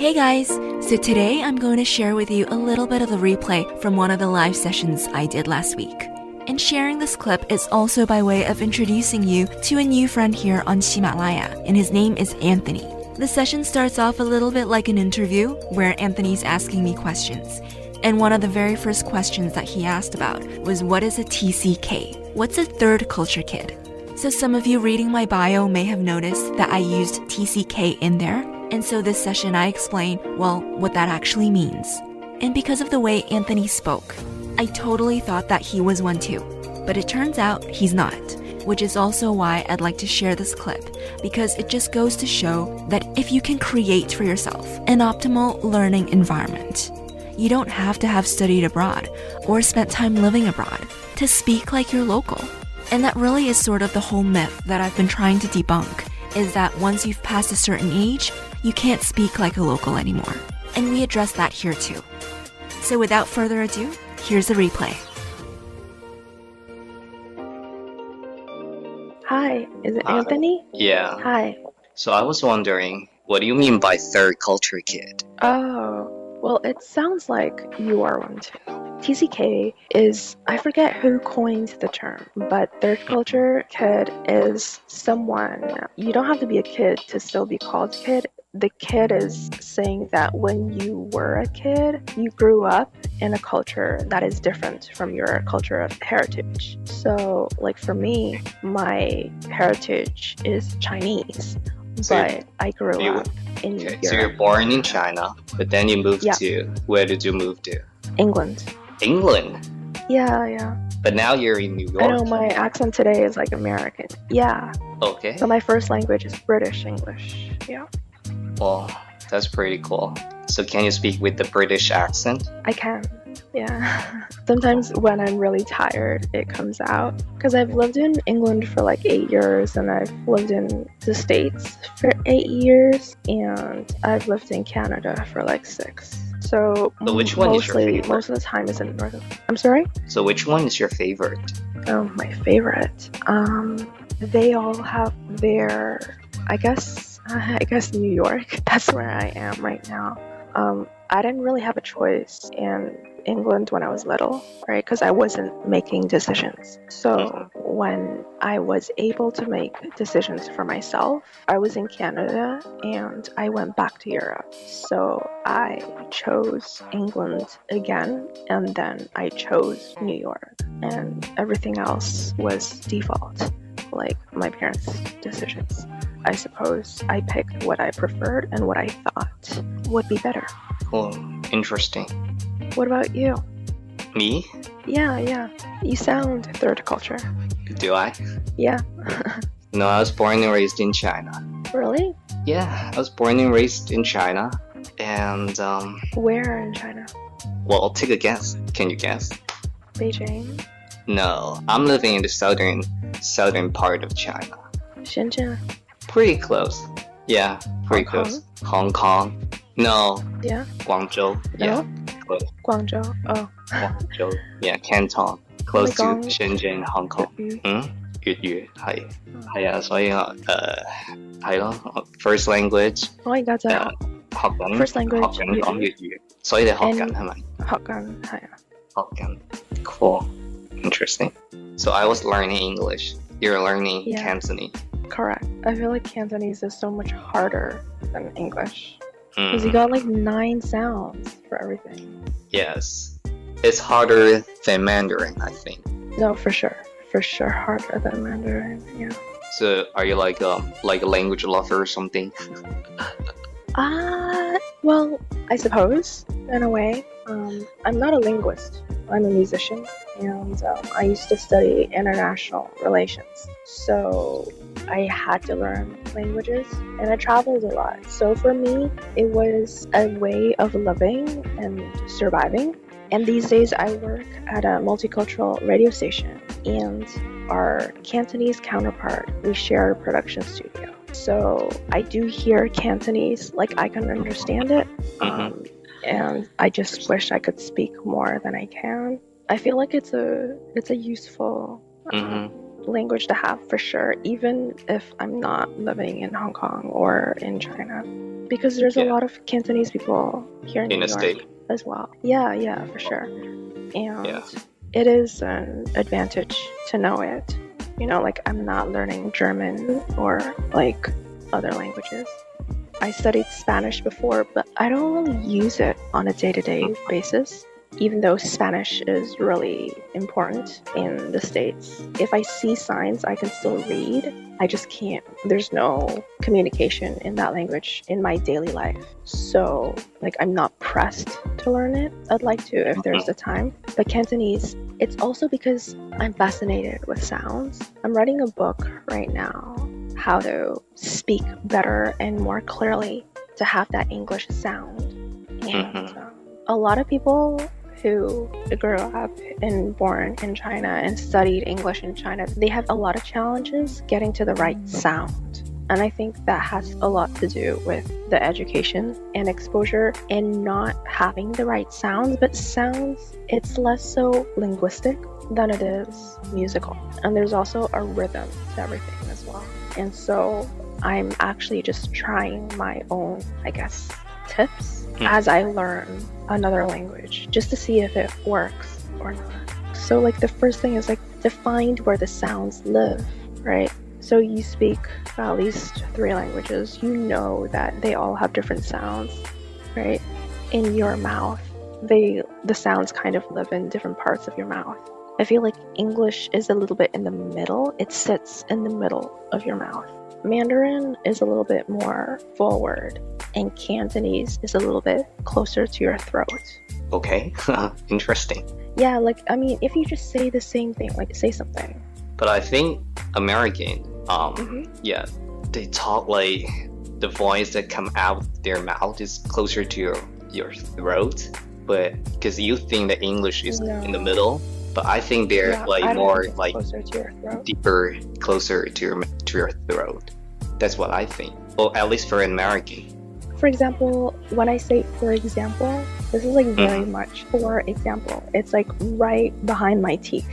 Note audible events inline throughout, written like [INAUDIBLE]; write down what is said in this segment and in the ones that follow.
Hey guys! So today I'm going to share with you a little bit of a replay from one of the live sessions I did last week. And sharing this clip is also by way of introducing you to a new friend here on Himalaya, and his name is Anthony. The session starts off a little bit like an interview where Anthony's asking me questions. And one of the very first questions that he asked about was what is a TCK? What's a third culture kid? So some of you reading my bio may have noticed that I used TCK in there and so this session I explain, well, what that actually means. And because of the way Anthony spoke, I totally thought that he was one too. But it turns out he's not, which is also why I'd like to share this clip, because it just goes to show that if you can create for yourself an optimal learning environment, you don't have to have studied abroad or spent time living abroad to speak like you're local. And that really is sort of the whole myth that I've been trying to debunk is that once you've passed a certain age, you can't speak like a local anymore. And we address that here too. So without further ado, here's the replay. Hi, is it Hi. Anthony? Yeah. Hi. So I was wondering, what do you mean by third culture kid? Oh, well, it sounds like you are one too. TCK is, I forget who coined the term, but third culture kid is someone, you don't have to be a kid to still be called kid. The kid is saying that when you were a kid, you grew up in a culture that is different from your culture of heritage. So, like for me, my heritage is Chinese, So but I grew you- up in Okay, so you're born in China, but then you moved Yeah. to where did you move to? England. England. Yeah, yeah. But now you're in New York. I know my accent today is like American. Yeah. Okay. So my first language is British English. Yeah. Well, that's pretty cool. So can you speak with the British accent? I can. Yeah. [LAUGHS] Sometimes when I'm really tired, it comes out. Because I've lived in England for like eight years, and I've lived in the States for eight years, and I've lived in Canada for like six. So, So which one is your mostly, favorite? most of the time is in North. I'm sorry. So which one is your favorite? Oh, my favorite. Um, they all have their, I guess, I guess New York. [LAUGHS] That's where I am right now. Um, I didn't really have a choice in England when I was little, right? Because I wasn't making decisions. So when I was able to make decisions for myself, I was in Canada and I went back to Europe. So I chose England again and then I chose New York and everything else was default, like my parents' decisions. I suppose I picked what I preferred and what I thought would be better. Cool. Interesting. What about you? Me? Yeah, yeah. You sound third culture. Do I? Yeah. [LAUGHS] No, I was born and raised in China. really? Yeah, I was born and raised in China. And um Where in China? well I'll take a guess. Can you guess? Beijing? No, I'm living in the southern southern part of China. Shenzhen? Pretty close. Yeah, pretty Hong close. Hong Kong. No, Yeah. Guangzhou. Yeah, close. Guangzhou? Oh. Guangzhou. Yeah, Canton. Close to 香港。 Shenzhen, Hong Kong. 粤语。嗯，粤语系系啊，所以我诶系咯我，first language 我而家就诶系学紧 First language，学紧讲粤语粤语，所以你学紧 And- 系咪？学紧，系啊。学紧，cool, Interesting. So I was learning English. You're learning Yeah. Cantonese. Correct. I feel like Cantonese is so much harder than English. Because you Mhm. got like nine sounds for everything. Yes, it's harder than Mandarin, I think. No, for sure. For sure harder than Mandarin. Yeah. So are you like um like a language lover or something? [LAUGHS] Uh, well, I suppose, in a way. Um, I'm not a linguist. I'm a musician, and um, I used to study international relations. So I had to learn languages, and I traveled a lot. So for me, it was a way of living and surviving. And these days, I work at a multicultural radio station, and our Cantonese counterpart, we share a production studio. So I do hear Cantonese, like I can understand it, um, and I just wish I could speak more than I can. I feel like it's a it's a useful um, language to have for sure, even if I'm not living in Hong Kong or in China. because there's a lot of Cantonese people here in, in New York state. as well. Yeah, yeah, for sure. And Yeah. it is an advantage to know it. You know, like I'm not learning German or like other languages. I studied Spanish before, but I don't really use it on a day to day basis, even though Spanish is really important in the States. If I see signs, I can still read. I just can't, there's no communication in that language in my daily life. So, like, I'm not pressed to learn it. I'd like to if there's uh-huh. the time. But Cantonese, it's also because I'm fascinated with sounds. I'm writing a book right now how to speak better and more clearly to have that English sound. And Mhm. um, a lot of people who grew up and born in China and studied English in China, they have a lot of challenges getting to the right sound. And I think that has a lot to do with the education and exposure and not having the right sounds. But sounds, it's less so linguistic than it is musical. And there's also a rhythm to everything as well. And so I'm actually just trying my own, I guess, tips Hmm. as I learn another language just to see if it works or not. So, like, the first thing is like to find where the sounds live, right? So, you speak at least three languages, you know that they all have different sounds, right? In your mouth, they the sounds kind of live in different parts of your mouth. I feel like English is a little bit in the middle. It sits in the middle of your mouth. Mandarin is a little bit more forward, and Cantonese is a little bit closer to your throat. Okay, [LAUGHS] interesting. Yeah, like I mean, if you just say the same thing, like say something. But I think American, um, Mhm. yeah, they talk like the voice that come out their mouth is closer to your your throat, but because you think that English is in the middle, but I think they're Yeah, like more like closer to your throat. deeper, closer to your to your throat. That's what I think. Well, at least for an American. For example, when I say for example, this is like very Mm-hmm. much for example. It's like right behind my teeth.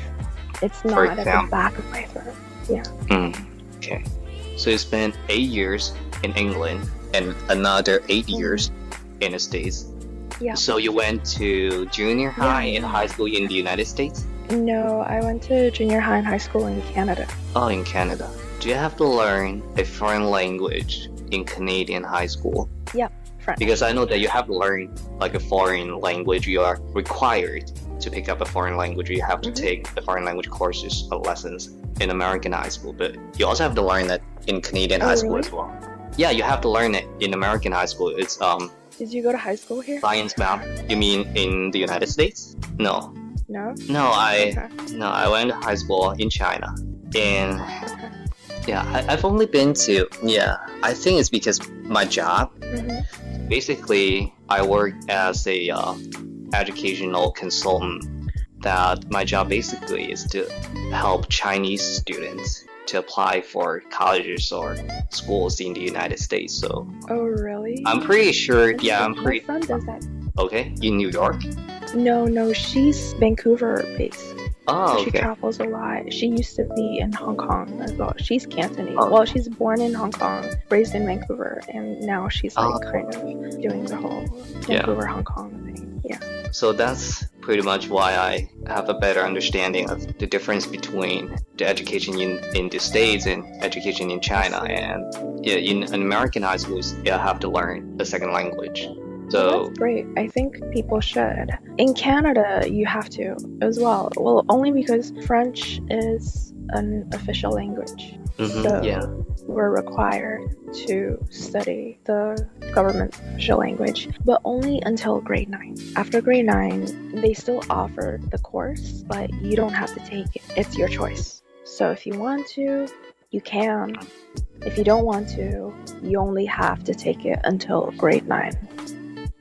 It's not at the back of my throat. Mm, okay. So you spent eight years in England and another 8 years in the States. Yeah. So you went to junior high and high school in the United States? No, I went to junior high and high school in Canada. Oh, in Canada. Do you have to learn a foreign language in Canadian high school? Yeah, French. Because I know that you have to learn like a foreign language. You are required to pick up a foreign language. You have to Mhm. take the foreign language courses or lessons in American high school, but you also have to learn that in Canadian Oh, high school really? as well. Yeah, you have to learn it in American high school. It's um Did you go to high school here? science math. You mean in the United States? No, No. no, I Okay. no, I went to high school in China, and Okay. yeah, I, I've only been to yeah. I think it's because my job. Mhm. Basically, I work as a uh, educational consultant. That my job basically is to help Chinese students to apply for colleges or schools in the United States. So Oh, really? I'm pretty sure. Yeah, I'm My pretty friend does that. okay in New York. No, no, she's Vancouver based. Oh, She okay. travels a lot. She used to be in Hong Kong as well. She's Cantonese. Oh. Well, she's born in Hong Kong, raised in Vancouver, and now she's like Oh. kind of doing the whole Yeah. Vancouver Hong Kong thing. Yeah. So that's pretty much why I have a better understanding of the difference between the education in, in the States and education in China. And yeah, in an American high schools, you have to learn a second language. So That's great. I think people should. In Canada, you have to as well. Well, only because French is an official language. mhm, So yeah, we're required to study the government official language, but only until grade 9. After grade 9, they still offer the course, but you don't have to take it. It's your choice. So if you want to, you can. If you don't want to, you only have to take it until grade 9.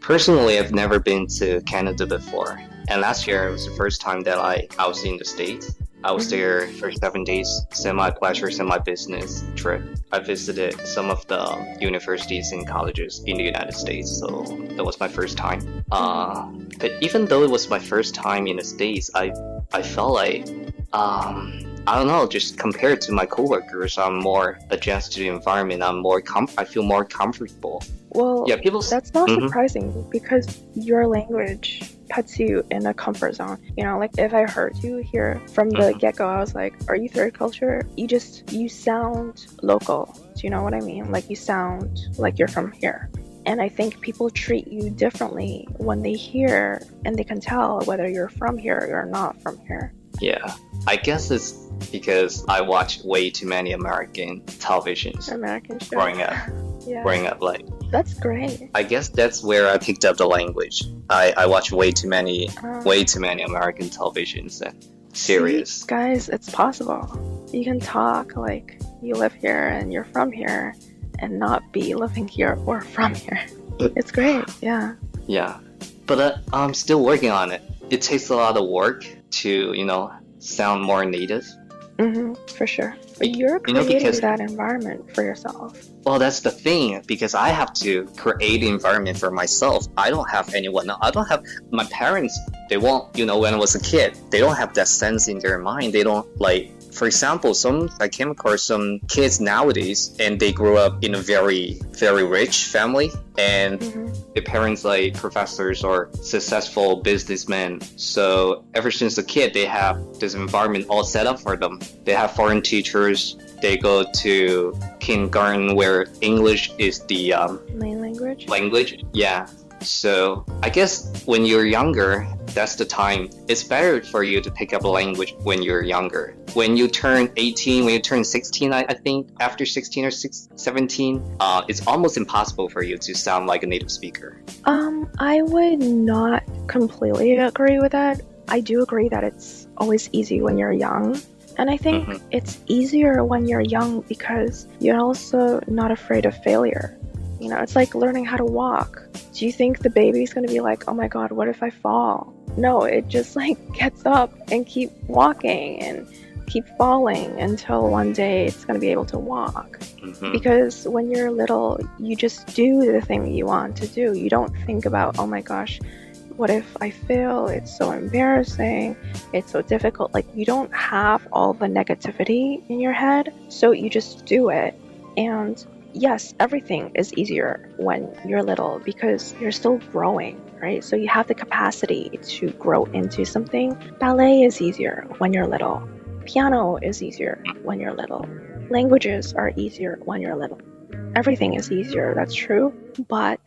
Personally, I've never been to Canada before. And last year it was the first time that I, I was in the States. I was Mhm. there for seven days, semi pleasure, semi business trip. I visited some of the universities and colleges in the United States, so that was my first time. Uh, but even though it was my first time in the States, I I felt like um, I don't know, just compared to my coworkers, I'm more adjusted to the environment. I'm more com- I feel more comfortable Well, yeah, people. That's not Mhm. surprising because your language puts you in a comfort zone. You know, like if I heard you here from the Mhm. get go, I was like, "Are you third culture?" You just you sound local. Do you know what I mean? Like you sound like you're from here. And I think people treat you differently when they hear and they can tell whether you're from here or not from here. Yeah, I guess it's because I watched way too many American televisions American shows. growing up. [LAUGHS] Yeah, Growing up, like that's great. I guess that's where I picked up the language. I I watched way too many, Um, way too many American televisions and series. See, guys, it's possible. You can talk like you live here and you're from here and not be living here or from here. [LAUGHS] It's great, yeah. Yeah, but uh, I'm still working on it. It takes a lot of work to you know sound more native. Hmm for sure. But you're You know, creating because- that environment for yourself. Well, that's the thing because I have to create the environment for myself. I don't have anyone. I don't have my parents. They won't. You know, when I was a kid, they don't have that sense in their mind. They don't like. For example, some I came across some kids nowadays, and they grew up in a very, very rich family, and hmm their parents like professors or successful businessmen. So ever since a kid, they have this environment all set up for them. They have foreign teachers. They go to kindergarten where English is the um, Main language. language. Yeah. So I guess when you're younger, that's the time. It's better for you to pick up a language when you're younger. When you turn 18, when you turn 16, I, I think after 16 or six, 17, uh, it's almost impossible for you to sound like a native speaker. Um, I would not completely agree with that. I do agree that it's always easy when you're young. And I think Mhm. it's easier when you're young because you're also not afraid of failure. You know, it's like learning how to walk. Do you think the baby's going to be like, "Oh my god, what if I fall?" No, it just [LAUGHS] like gets up and keep walking and keep falling until one day it's going to be able to walk Mhm. because when you're little you just do the thing you want to do you don't think about oh my gosh what if i fail it's so embarrassing it's so difficult like you don't have all the negativity in your head so you just do it and yes everything is easier when you're little because you're still growing right so you have the capacity to grow into something ballet is easier when you're little piano is easier when you're little languages are easier when you're little. Everything is easier, that's true. But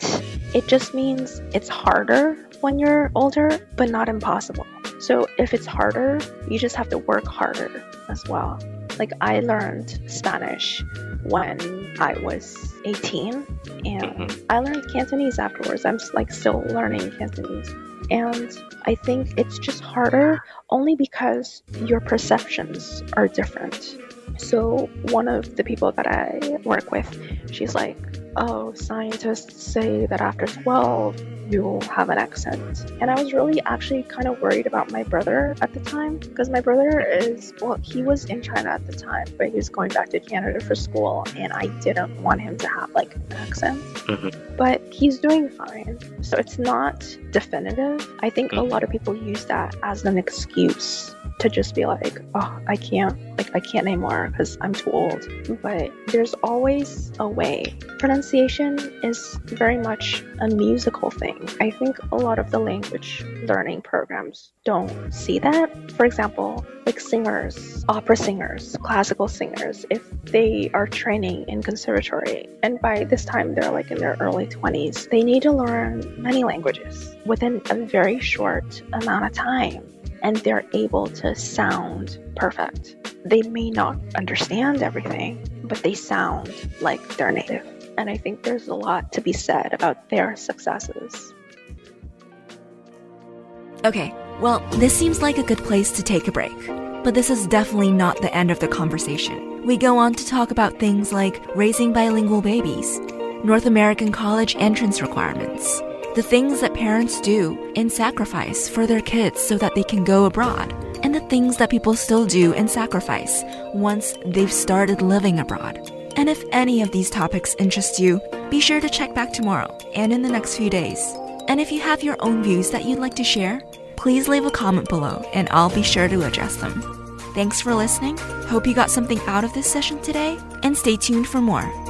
it just means it's harder when you're older, but not impossible. So if it's harder, you just have to work harder as well. Like I learned Spanish when I was 18 and Mhm. I learned Cantonese afterwards. I'm like still learning Cantonese. And I think it's just harder only because your perceptions are different. So, one of the people that I work with, she's like, Oh, scientists say that after 12, you'll have an accent. And I was really actually kind of worried about my brother at the time because my brother is, well, he was in China at the time, but he was going back to Canada for school, and I didn't want him to have like an accent. Mhm. But he's doing fine. So, it's not definitive. I think a Mhm. lot of people use that as an excuse to just be like, oh, I can't, like, I can't anymore because I'm too old. But there's always a way. Pronunciation is very much a musical thing. I think a lot of the language learning programs don't see that. For example, like singers, opera singers, classical singers, if they are training in conservatory, and by this time they're like in their early 20s, they need to learn many languages within a very short amount of time and they're able to sound perfect. They may not understand everything, but they sound like they're native. And I think there's a lot to be said about their successes. Okay, well, this seems like a good place to take a break. But this is definitely not the end of the conversation. We go on to talk about things like raising bilingual babies, North American college entrance requirements, the things that parents do and sacrifice for their kids so that they can go abroad, and the things that people still do and sacrifice once they've started living abroad. And if any of these topics interest you, be sure to check back tomorrow and in the next few days. And if you have your own views that you'd like to share, please leave a comment below and I'll be sure to address them. Thanks for listening. Hope you got something out of this session today and stay tuned for more.